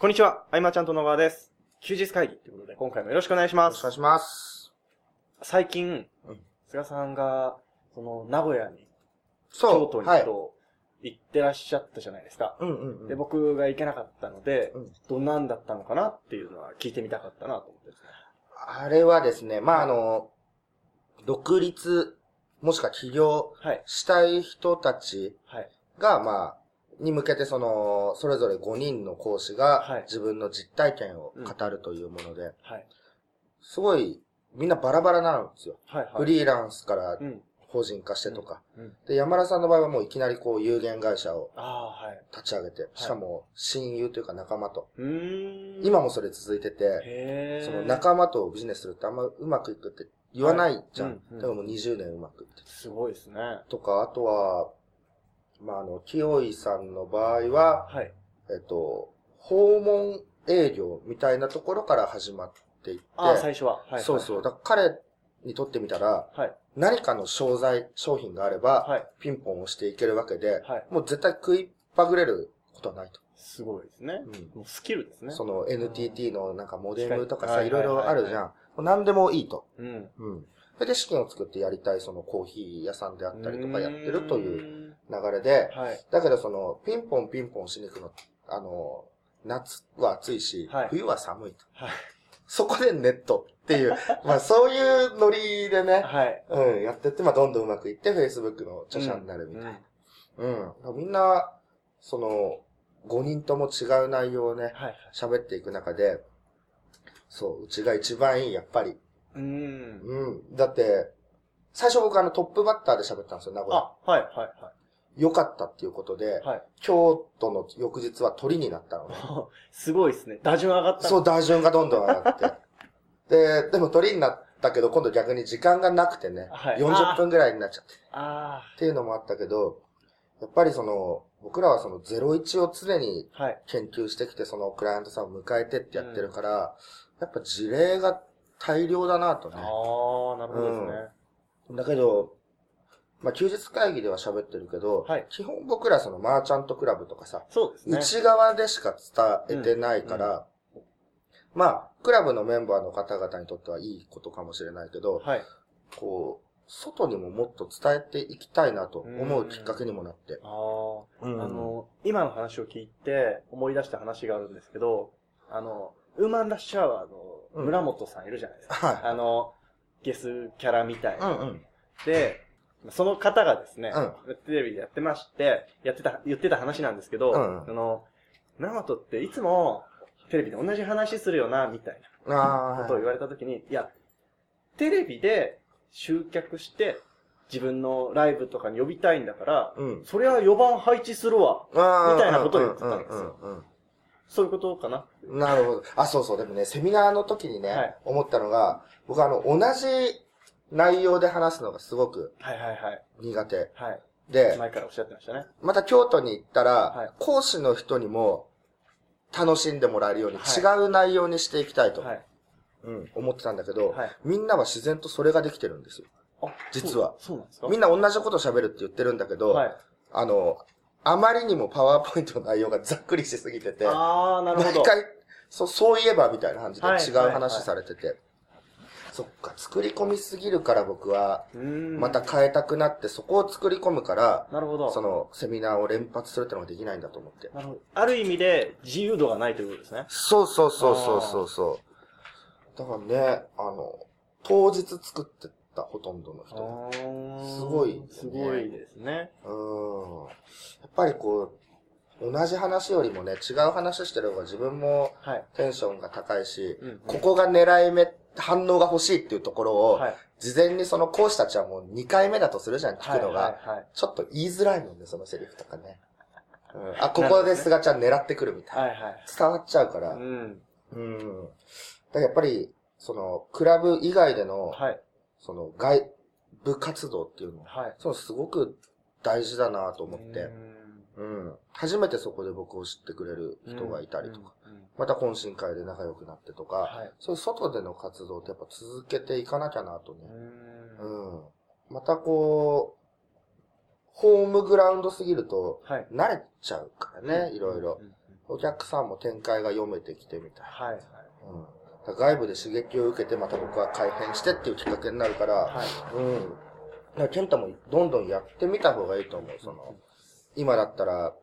こんにちは、あいまちゃんと野川です。休日会議ということで、今回もよろしくお願いしますよろしくお願い。します。最近うん、菅さんが、その、名古屋に、そう。京都にはい。と行ってらっしゃったじゃないですか。うんうんうん。で、僕が行けなかったのでうん、どんなんだったのかなっていうのは聞いてみたかったなと思ってね。あれはですね、まあ、あの、独立、もしくは起業はい。したい人たちはい。が、まあ、に向けてその、それぞれ5人の講師がはい自分の実体験を語るというもので、はい。すごい、みんなバラバラなんですよ。はい。はい。フリーランスからうん。法人化してとか。うん。で、山田さんの場合はもういきなりこう有限会社を。立ち上げて、しかも親友というか仲間と。うーん。今もそれ続いてて、その仲間とビジネスするってあんまうまくいくって言わないじゃん。はいうんうんでももう20年うまくいってすごいですね。とか、あとは、まあ、あの、清井さんの場合は、はい。えっと、訪問営業みたいなところから始まっていって、ああ、最初は。はい。そうそう。だ彼にとってみたら、はい。何かの商材、商品があれば、はい。ピンポンをしていけるわけで、はい。もう絶対食いっぱぐれることはないと。すごいですね。うんもうスキルですね。その NTT のなんかモデムとかさ、はいいろいろあるじゃん。何でもいいと。うん。うん。で資金を作ってやりたいそのコーヒー屋さんであったりとかやってるというう流れで。はい。だけどそのピンポンピンポンしに行くの、あの、夏は暑いし、はい冬は寒いと。はい。そこでネットっていう、まあそういうノリでね、はい。うん、やってって、まあどんどんうまくいって Facebook の著者になるみたいな。うん。みんな、その、5人とも違う内容をね、はい。喋っていく中で、そう、うちが一番いい、やっぱり。うーん。うん。だって、最初僕あのトップバッターで喋ったんですよ、名古屋。あ、はい、はい、は良かったっていうことで、い。はい。京都の翌日は鳥になったのね。すごいですね。打順上がった。そう、打順がどんどん上がって。で、でも鳥になったけど、今度逆に時間がなくてね、はい40分ぐらいになっちゃって。あっていうのもあったけど、やっぱりその、僕らはその01を常に。研究してきて、そのクライアントさんを迎えてってやってるから、やっぱ事例が大量だなとね。ああ、なるほどですね。だけど、まあ、休日会議では喋ってるけど、はい基本僕らそのマーチャントクラブとかさ、そうですね。内側でしか伝えてないから、まあ、クラブのメンバーの方々にとってはいいことかもしれないけど、はい。こう、外にももっと伝えていきたいなと思うきっかけにもなって。ああ。うんあの、今の話を聞いて思い出した話があるんですけど、あの、ウーマンラッシュアワーの村本さんいるじゃないですか。はい。あの、ゲスキャラみたいな。うんうん。で、その方がですね、うテレビでやってまして、やってた、言ってた話なんですけど、うんあの、村本っていつもテレビで同じ話するよな、みたいああ、なことを言われたときに、いや、テレビで集客して自分のライブとかに呼びたいんだから、うん。それは4番配置するわ。みたいなことを言ってたんですよそういうことかな？うんなるほど。あ、そうそう。でもね、セミナーの時にね、はい思ったのが、僕あの、同じ内容で話すのがすごくはいはいはい。苦手。はい。で、前からおっしゃってましたね。また京都に行ったら、はい講師の人にも楽しんでもらえるようにはい違う内容にしていきたいと、はい。うん、思ってたんだけど、はい。みんなは自然とそれができてるんですよ。あ、実はそう。そうなんですか？みんな同じこと喋るって言ってるんだけど、はい。あの、あまりにもパワーポイントの内容がざっくりしすぎてて、あー、なるほど。毎回、そう、そういえばみたいな感じではい違う話されてて、そっか、作り込みすぎるから僕は、また変えたくなって、そこを作り込むから、なるほど。その、セミナーを連発するってのができないんだと思って。なるほど。ある意味で自由度がないということですね。そうそうそうそうそうそう。だからね、あの、当日作ってた、ほとんどの人。すすごいよねすごいですね。うん。やっぱりこう、同じ話よりもね、違う話してる方が自分もはい。テンションが高いし、うんここが狙い目、反応が欲しいっていうところを、はい。事前にその講師たちはもう2回目だとするじゃん、聞くのが。ちょっと言いづらいもんね、そのセリフとかね。うん、あ、ここで菅ちゃん狙ってくるみたいな。はい。はいはい。伝わっちゃうから。ううん。ん。だからやっぱり、その、クラブ以外での、はい。その、外部活動っていうの、はい。そのすごく大事だなと思っうて、んうん。初めてそこで僕を知ってくれる人がいたりとか、。うんうんまた懇親会で仲良くなってとか、はい。そういう外での活動ってやっぱ続けていかなきゃなとね。ううんん。またこう、ホームグラウンドすぎると、はい。慣れちゃうからね、いろいろ。。お客さんも展開が読めてきてみたいな。はい。はい。うん。外部で刺激を受けて、また僕は改変してっていうきっかけになるから、はい。うん。だからケンタもどんどんやってみた方がいいと思う。その、今だったら、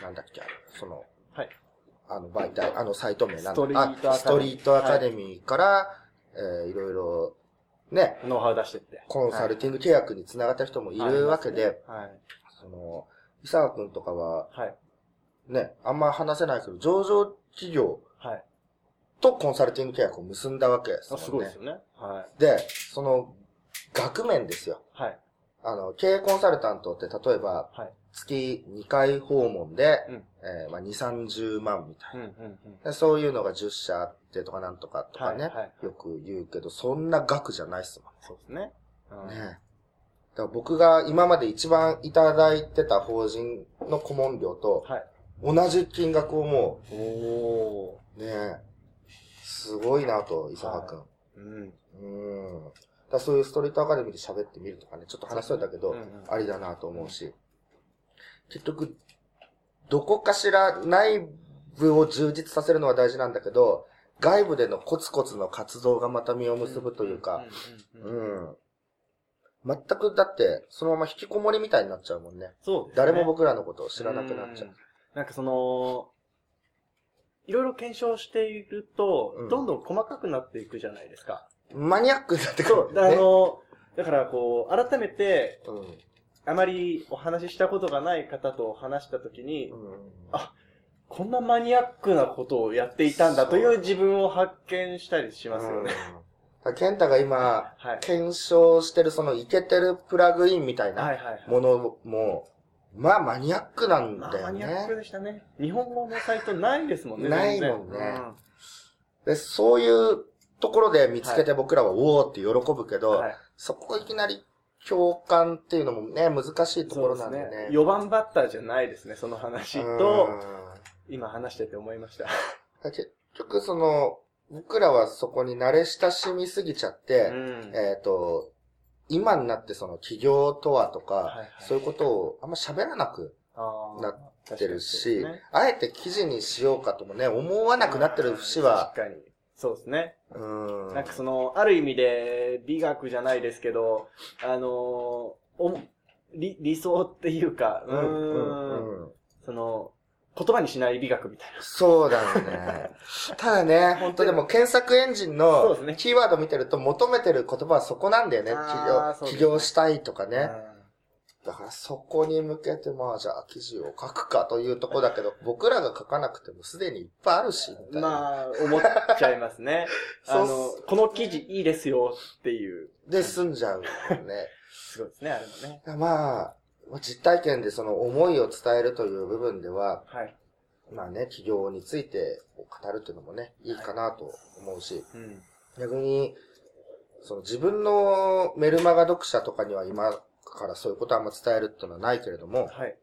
なんだっけ、その、はい。あの媒体、あのサイト名なんだストリートアカデミーあストリートアカデミーから、えーいろいろ、ね、ノウハウ出してって。コンサルティング契約につながった人もいるわけで、はい。その、伊沢くんとかは、はい。ね、あんま話せないけど、上場企業はい。とコンサルティング契約を結んだわけですね。すごいですよね。はい。で、その、額面ですよ。はい。あの、経営コンサルタントって例えば、はい。月2回訪問で、うんえーまあ、2、30万みたいな、うんうんうん。でそういうのが10社あってとかなんとかとかね、はいはいよく言うけど、そんな額じゃないっすそうですね。うんもんね。だから僕が今まで一番いただいてた法人の顧問料とはい。同じ金額をもおおう、ね、すごいなと、伊沢くん。ー。うん。うん。だそういうストリートアカデミーで喋ってみるとかね、ちょっと話しといたけど、うんうんありだなと思うし、結局、どこかしら内部を充実させるのは大事なんだけど、外部でのコツコツの活動がまた実を結ぶというか、うん。全くだって、そのまま引きこもりみたいになっちゃうもんね。そうね。誰も僕らのことを知らなくなっちゃう。んなんかその、いろいろ検証していると、うんどんどん細かくなっていくじゃないですか。マニアックになってくそう、るんだよね。あの、だからこう、改めて、うん。あまりお話ししたことがない方と話したときに、うんあこんなマニアックなことをやっていたんだという自分を発見したりしますよね。ケンタが今、はい。検証してるそのイケてるプラグインみたいはいな。ものも、まあマニアックなんまあ、だよマニアックね。でしたね。日本語のサイトないですもんね。ないもんねで、そういうところで見つけて僕らはおーって喜ぶけど、うんはい。そこいきなり共感っていうのもね、難しいところなんでね。ですね。4番バッターじゃないですね、その話と、今話してて思いました。うん結局その、僕らはそこに慣れ親しみすぎちゃって、うんえっ、と、今になってその企業とはとか、はいはいそういうことをあんま喋らなくなってるし、ねあえて記事にしようかともね、思わなくなってる節は、確かに。そうですね。うん。なんかその、ある意味で美学じゃないですけど、あのーお理理想っていうか、ううんうんうんその、言葉にしない美学みたいな。そうだよね。ただね、本当でも検索エンジンそうのですねキーワード見てると求めてる言葉はそこなんだよね。起業、ね起業したいとかね。うんだからそこに向けて、まあじゃあ記事を書くかというとこだけど、僕らが書かなくてもすでにいっぱいあるし、みたいな。まあ、思っちゃいますね。あの、この記事いいですよっていう。で済んじゃうよね。すごいですね、あれもね。まあ、実体験でその思いを伝えるという部分では、はい。まあね、企業について語るっていうのもね、いいかなと思うし、うん。逆に、その自分のメルマガ読者とかには今からそういうことはあんま伝えるっていうのはないけれども、はい。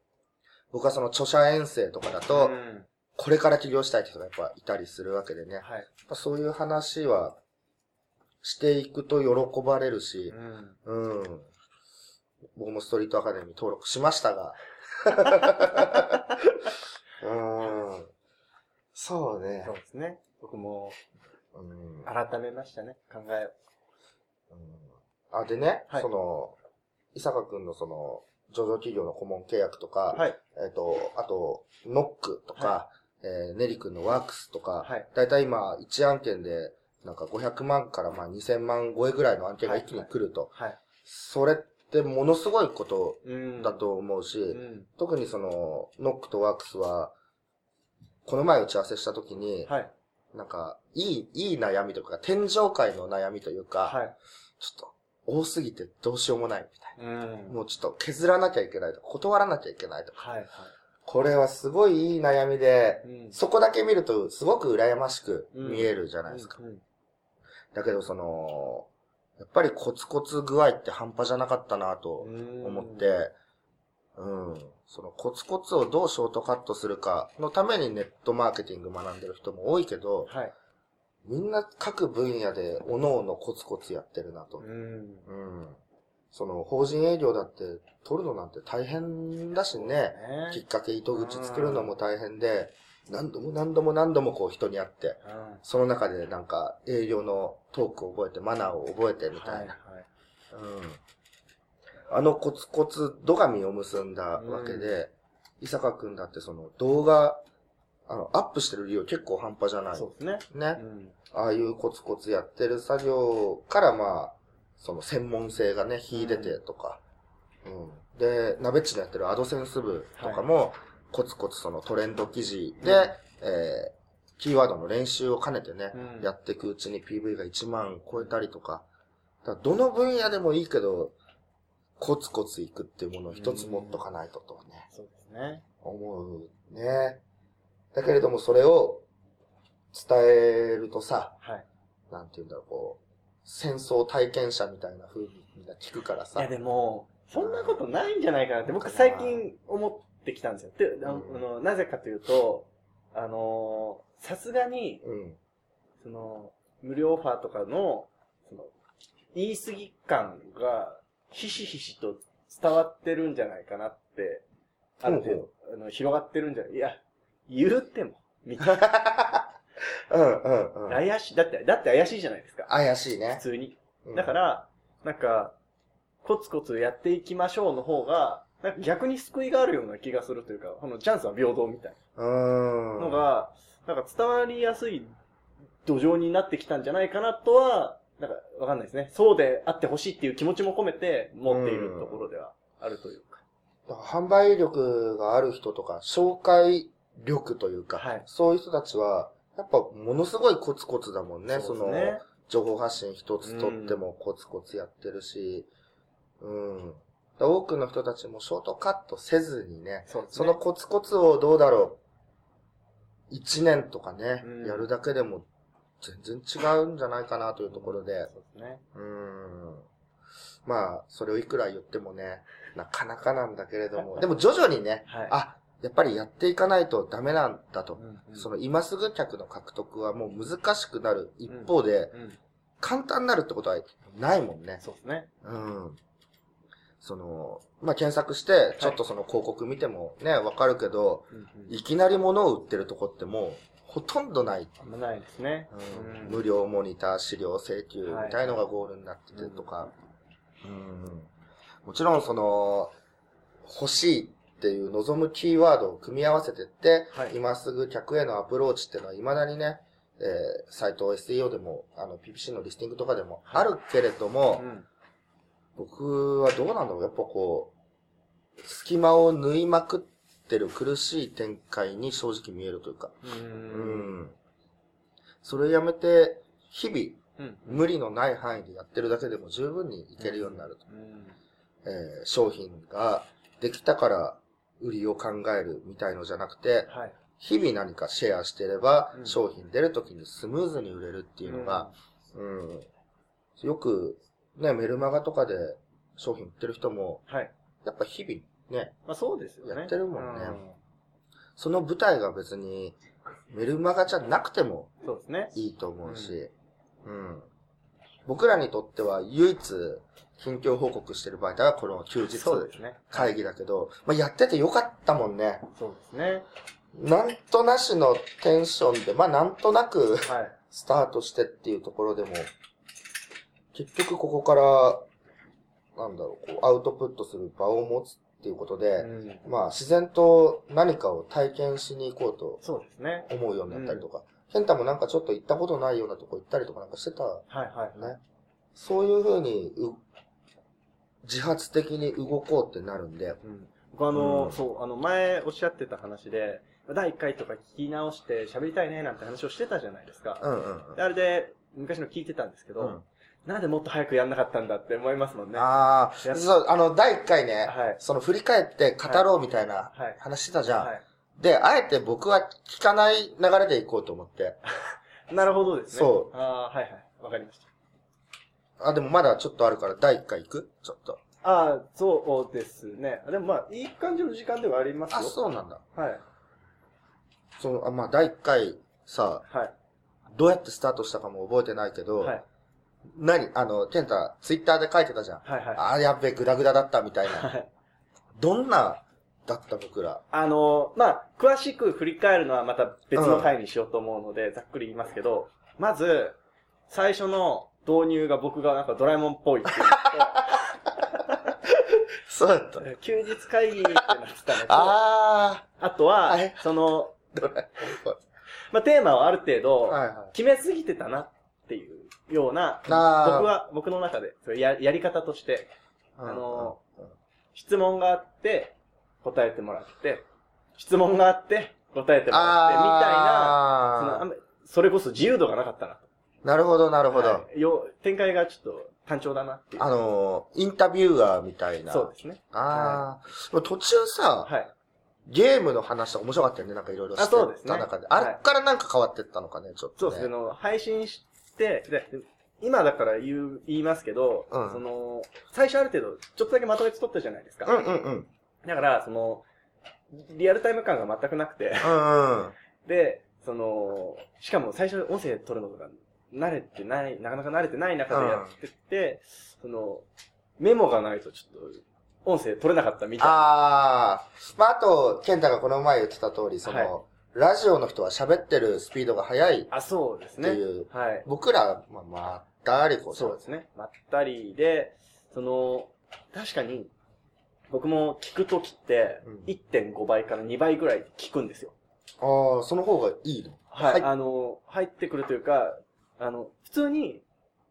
僕はその著者遠征とかだと、うんこれから起業したいって人がやっぱいたりするわけでね、やっはい。ぱそういう話はしていくと喜ばれるしう、ん。うん。僕もストリートアカデミー登録しましたが。うん。そうねそう。ですね。僕もうん改めましたね、考えを。うんあ、でね、はいその、伊坂くんのその、上場企業の顧問契約とか、はい。えっ、と、あと、ノックとか、はえーネリ君のワークスとか、はいだいたい今、1案件で、なんか500万からまあ2000万超えぐらいの案件が一気に来ると。はい。それってものすごいことうんだと思うし、うん。特にその、ノックとワークスは、この前打ち合わせした時に、はい。なんか、いい、いい悩みとか、天上界の悩みというか、はい。ちょっと、多すぎてどうしようもないみたいうんな。。もうちょっと削らなきゃいけないとか、断らなきゃいけないとか。はい。はい。これはすごいいい悩みで、うんそこだけ見るとすごく羨ましく見えるじゃないですか。だけどその、やっぱりコツコツ具合って半端じゃなかったなとうん思って、うん。そのコツコツをどうショートカットするかのためにネットマーケティング学んでる人も多いけど、はい。みんな各分野で各々コツコツやってるなと。うん。うん。その法人営業だって取るのなんて大変だしね。ねきっかけ糸口作るのも大変で、何度も何度も何度もこう人に会って、うんその中でなんか営業のトークを覚えて、マナーを覚えてみたはいいな。はい。うん。あのコツコツ土神を結んだわけで、伊坂くんだってその動画、あの、アップしてる量結構半端じゃない。そうですね。ね。うんああいうコツコツやってる作業からまあ、その専門性がね、秀でてとか。うん。で、ナベッチのやってるアドセンス部とかも、コツコツそのトレンド記事で、うんえー、キーワードの練習を兼ねてね、うんやっていくうちに PV が1万超えたりとか。だからどの分野でもいいけど、コツコツいくっていうものを一つ持っとかないととね、そうですね。思うね。だけれどもそれを伝えるとさ、はい。なんて言うんだろう、こう、戦争体験者みたいな風にみんな聞くからさ。いやでも、そんなことないんじゃないかなって僕最近思ってきたんですよ。で、あのなぜかというと、あのー、さすがに、うん。その、無料オファーとかの、その、言い過ぎ感が、ひしひしと伝わってるんじゃないかなって、ある程ほ度、あの、広がってるんじゃないいや、言うても、みたい うんうんうん。な。怪しい、だって、だって怪しいじゃないですか。怪しいね普。通に。うんだから、なんか、コツコツやっていきましょうの方が、なんか逆に救いがあるような気がするというか、このチャンスは平等みたい。なのが、なんか伝わりやすい土壌になってきたんじゃないかなとは、なんかわかんないですね。そうであってほしいっていう気持ちも込めて持っているところではあるというか。だから販売力がある人とか、紹介力というか、はいそういう人たちは、やっぱものすごいコツコツだもんね。そね。情報発信一つとってもコツコツやってるし、うん。だから多くの人たちもショートカットせずにね、そね。そのコツコツをどうだろう、一年とかね、うんやるだけでも全然違うんじゃないかなというところで、そうですね。うん。まあ、それをいくら言ってもね、なかなかなんだけれども、でも徐々にね、はい。あ、やっぱりやっていかないとダメなんだとう。んうんその今すぐ客の獲得はもう難しくなる一方で、うん。簡単になるってことはないもんね。そうですね。うん。その、まあ、検索して、ちょっとその広告見てもね、わかるけど、うんうんいきなり物を売ってるとこってもう、ほとんどない。あんまないですね。うん無料モニター資料請求みたいのがゴールになっててとか、うんもちろんその、欲しいっていう望むキーワードを組み合わせてって、はい今すぐ客へのアプローチっていうのは未だにね、えー、サイト SEO でも、あの、PPC のリスティングとかでもあるけれども、うん。僕はどうなんだろうやっぱこう、隙間を縫いまくってる苦しい展開に正直見えるというか、う。うんん。それやめて、日々、うん。無理のない範囲でやってるだけでも十分にいけるようになると。うん。えー商品ができたから売りを考えるみたいのじゃなくて、はい。日々何かシェアしてれば、うん商品出るときにスムーズに売れるっていうのが、うん、よく、ね、メルマガとかで商品売ってる人も、はい。やっぱ日々ね、まあそうですよね。やってるもんねうその舞台が別にメルマガじゃなくても。いいと思うし、うん。僕らにとっては唯一近況報告してる媒体はこの休日。会議だけど、まあ、やっててよかったもんね。そうですね。なんとなしのテンションで、まあなんとなくはい。スタートしてっていうところでも、結局ここから、なんだろう、こうアウトプットする場を持つっていうことで、うんまあ自然と何かを体験しに行こうと。思うようになったりとか、ケンタもなんかちょっと行ったことないようなとこ行ったりとかなんかしてたはいはい。ね。そういう風にう、自発的に動こうってなるんで、うん僕あの、うんそう、あの、前おっしゃってた話で、第1回とか聞き直して喋りたいねなんて話をしてたじゃないですか。うんうんであれで、昔の聞いてたんですけど、うんなんでもっと早くやんなかったんだって思いますもんね。ああ、そう、あの、第1回ね、はいその振り返って語ろうみたいなはい話してたじゃん。はい。で、あえて僕は聞かない流れでいこうと思って。なるほどですね。。そうああ、はいはい。わかりました。あ、でもまだちょっとあるから第1回行く？ちょっと。ああ、そうですね。でもまあ、いい感じの時間ではありますよ。あ、そうなんだ。はい。その、あまあ第1回さ、はい。どうやってスタートしたかも覚えてないけど、はい。何あの、ケンタ、ツイッターで書いてたじゃん。はいはい。あーやっべ、グダグダだったみたいな。はい。どんなだった僕ら。あの、まあ、詳しく振り返るのはまた別の回にしようと思うので、ざっくり言いますけど、まず、最初の導入が僕がなんかドラえもんっぽいって言 そうだった。って、休日会議ってなってたのと、ああとははい、その、ー、ドラえもんっまあ、テーマをある程ぽ度。決めすぎてたなっていうような、僕は、僕の中で、ややり方として、あの質問があって、答えてもらって、質問があって、答えてもらって、みたいな、そそれこそ自由度がなかったなと。ーなるほど、なるほど。はいよ展開がちょっと単調だなっていう。あのー、インタビュアーみたいな。そうですね。ああ、でも途中さ、はい。ゲームの話とか面白かったよね、なんかいろいろしてあそうですねた中で。はいあれからなんか変わってったのかね、ちょっと、ね。そうですね。配信して、で今だから言う、言いますけど、うんその、最初ある程度、ちょっとだけまとめて撮ったじゃないですか。うんうんうん。だから、その、リアルタイム感が全くなくて。で、その、しかも最初音声撮るのが慣れてない、なかなか慣れてない中でやってて、その、メモがないとちょっと、音声取れなかったみたいな。ああ。まあ、あと、ケンタがこの前言ってた通り、その、はいラジオの人は喋ってるスピードが速い。あ、そうですね。っていうはい。僕ら、まあ、まったりこそうですね。まったりで、その、確かに、僕も聞くときってうん、1.5倍から2倍ぐらい聞くんですよ。ああ、その方がいいの？はい。はいあの、入ってくるというか、あの、普通に、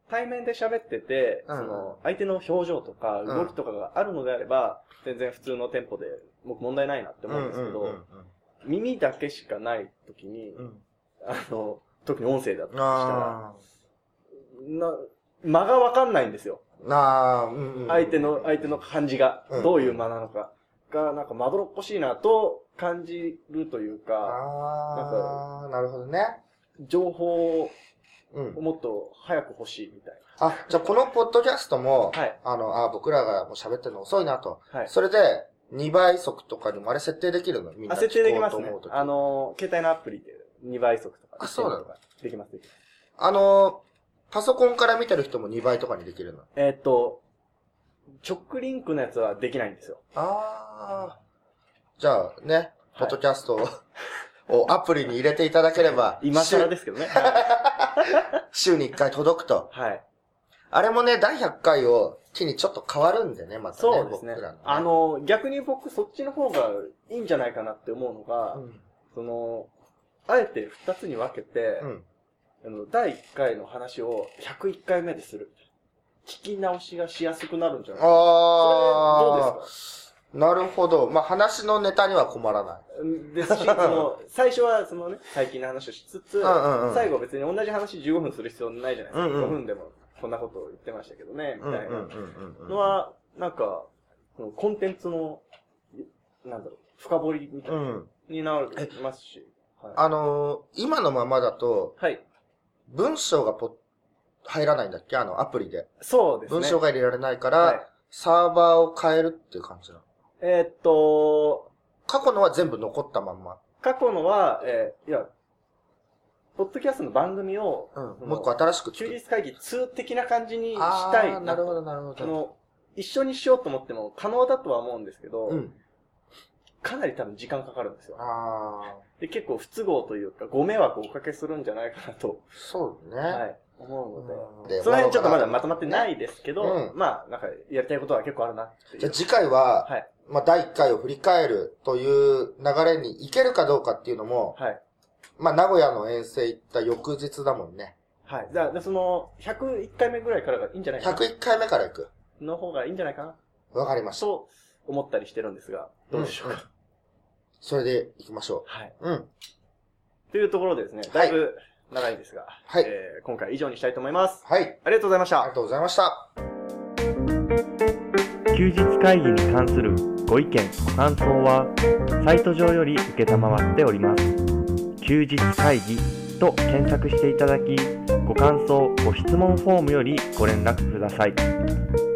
対面で喋ってて、うんその、相手の表情とか、ん動きとかがあるのであれば、全然普通のテンポで、僕問題ないなって思うんですけど、うんうん耳だけしかないときに。あの、特に音声だとしたら、あな、間がわかんないんですよ。あ。なあ、うんうん。相手の、相手の感じがうん、どういう間なのかが、なんかまどろっこしいなと感じるというか、ああ、なるほどね。情報をうん。もっと早く欲しいみたいあ、じゃあこのポッドキャストも、はいあの、あ僕らがもう喋ってるの遅いなと。な。はい。それで、2倍速とかにもあれ設定できるの？みんなあ、設定できますねあの、携帯のアプリで2倍速とか。あそうなの？1.5とかできます、できます。あの、パソコンから見てる人も2倍とかにできるの？えーっと、直リンクのやつはできないんですよ。ああ。じゃあね、ポはいッドキャストを、をアプリに入れていただければ、今更ですけどね。は週 週に1回届くと。い。はい。あれもね、第100回を機にちょっと変わるんでね、またね。そうですね僕らの、あ、の、逆に僕そっちの方がいいんじゃないかなって思うのが、うん。その、あえて2つに分けて、うん。あの、第1回の話を101回目でする。聞き直しがしやすくなるんじゃない。あそれどあうですか？なるほど。まあ、話のネタには困らない。うんですし、その、最初はそのね、最近の話をしつつ、んうんうん最後別に同じ話15分する必要ないじゃないですか。うんうん5分でもこんなことを言ってましたけどね、みたいなのは、なんか、そのコンテンツの、なんだろう、深掘りみたいな、うん。になりますし。はい。あのー今のままだと、はい。文章がポ入らないんだっけ？あの、アプリで。そうですね。文章が入れられないから、はいサーバーを変えるっていう感じなの？えーっと、過去のは全部残ったまんま。過去のは、えーいや、ポッドキャストの番組を、うん。もう一個新しく。休日会議2的な感じにしあたいーなるほど、なるほど。その、一緒にしようと思っても可能だとは思うんですけど、うん。かなり多分時間かかるんですよ。で、結構不都合というか、ご迷惑をおかけするんじゃないかなと、そうね。はい、思うので、その辺ちょっとまだまとまってないですけど、うんまあ、なんか、やりたいことは結構あるな。じゃあ次回は、はい。まあ、第1回を振り返るという流れに行けるかどうかっていうのも、はい。まあ、名古屋の遠征行った翌日だもんね。はい。じゃあ、その、101回目ぐらいからがいいんじゃないかな。101回目から行く。の方がいいんじゃないかな、わかりました。と思ったりしてるんですが、どうでしょうか？んんそれで行きましょはい。う。うん。というところでですね、だいぶ長いですが、はいえー今回は以上にしたいと思います。はい。ありがとうございましたありが。とうございました。休日会議に関するご意見、ご感想は、サイト上より受けたまわっております。休日会議と検索していただき、ご感想、ご質問フォームよりご連絡ください。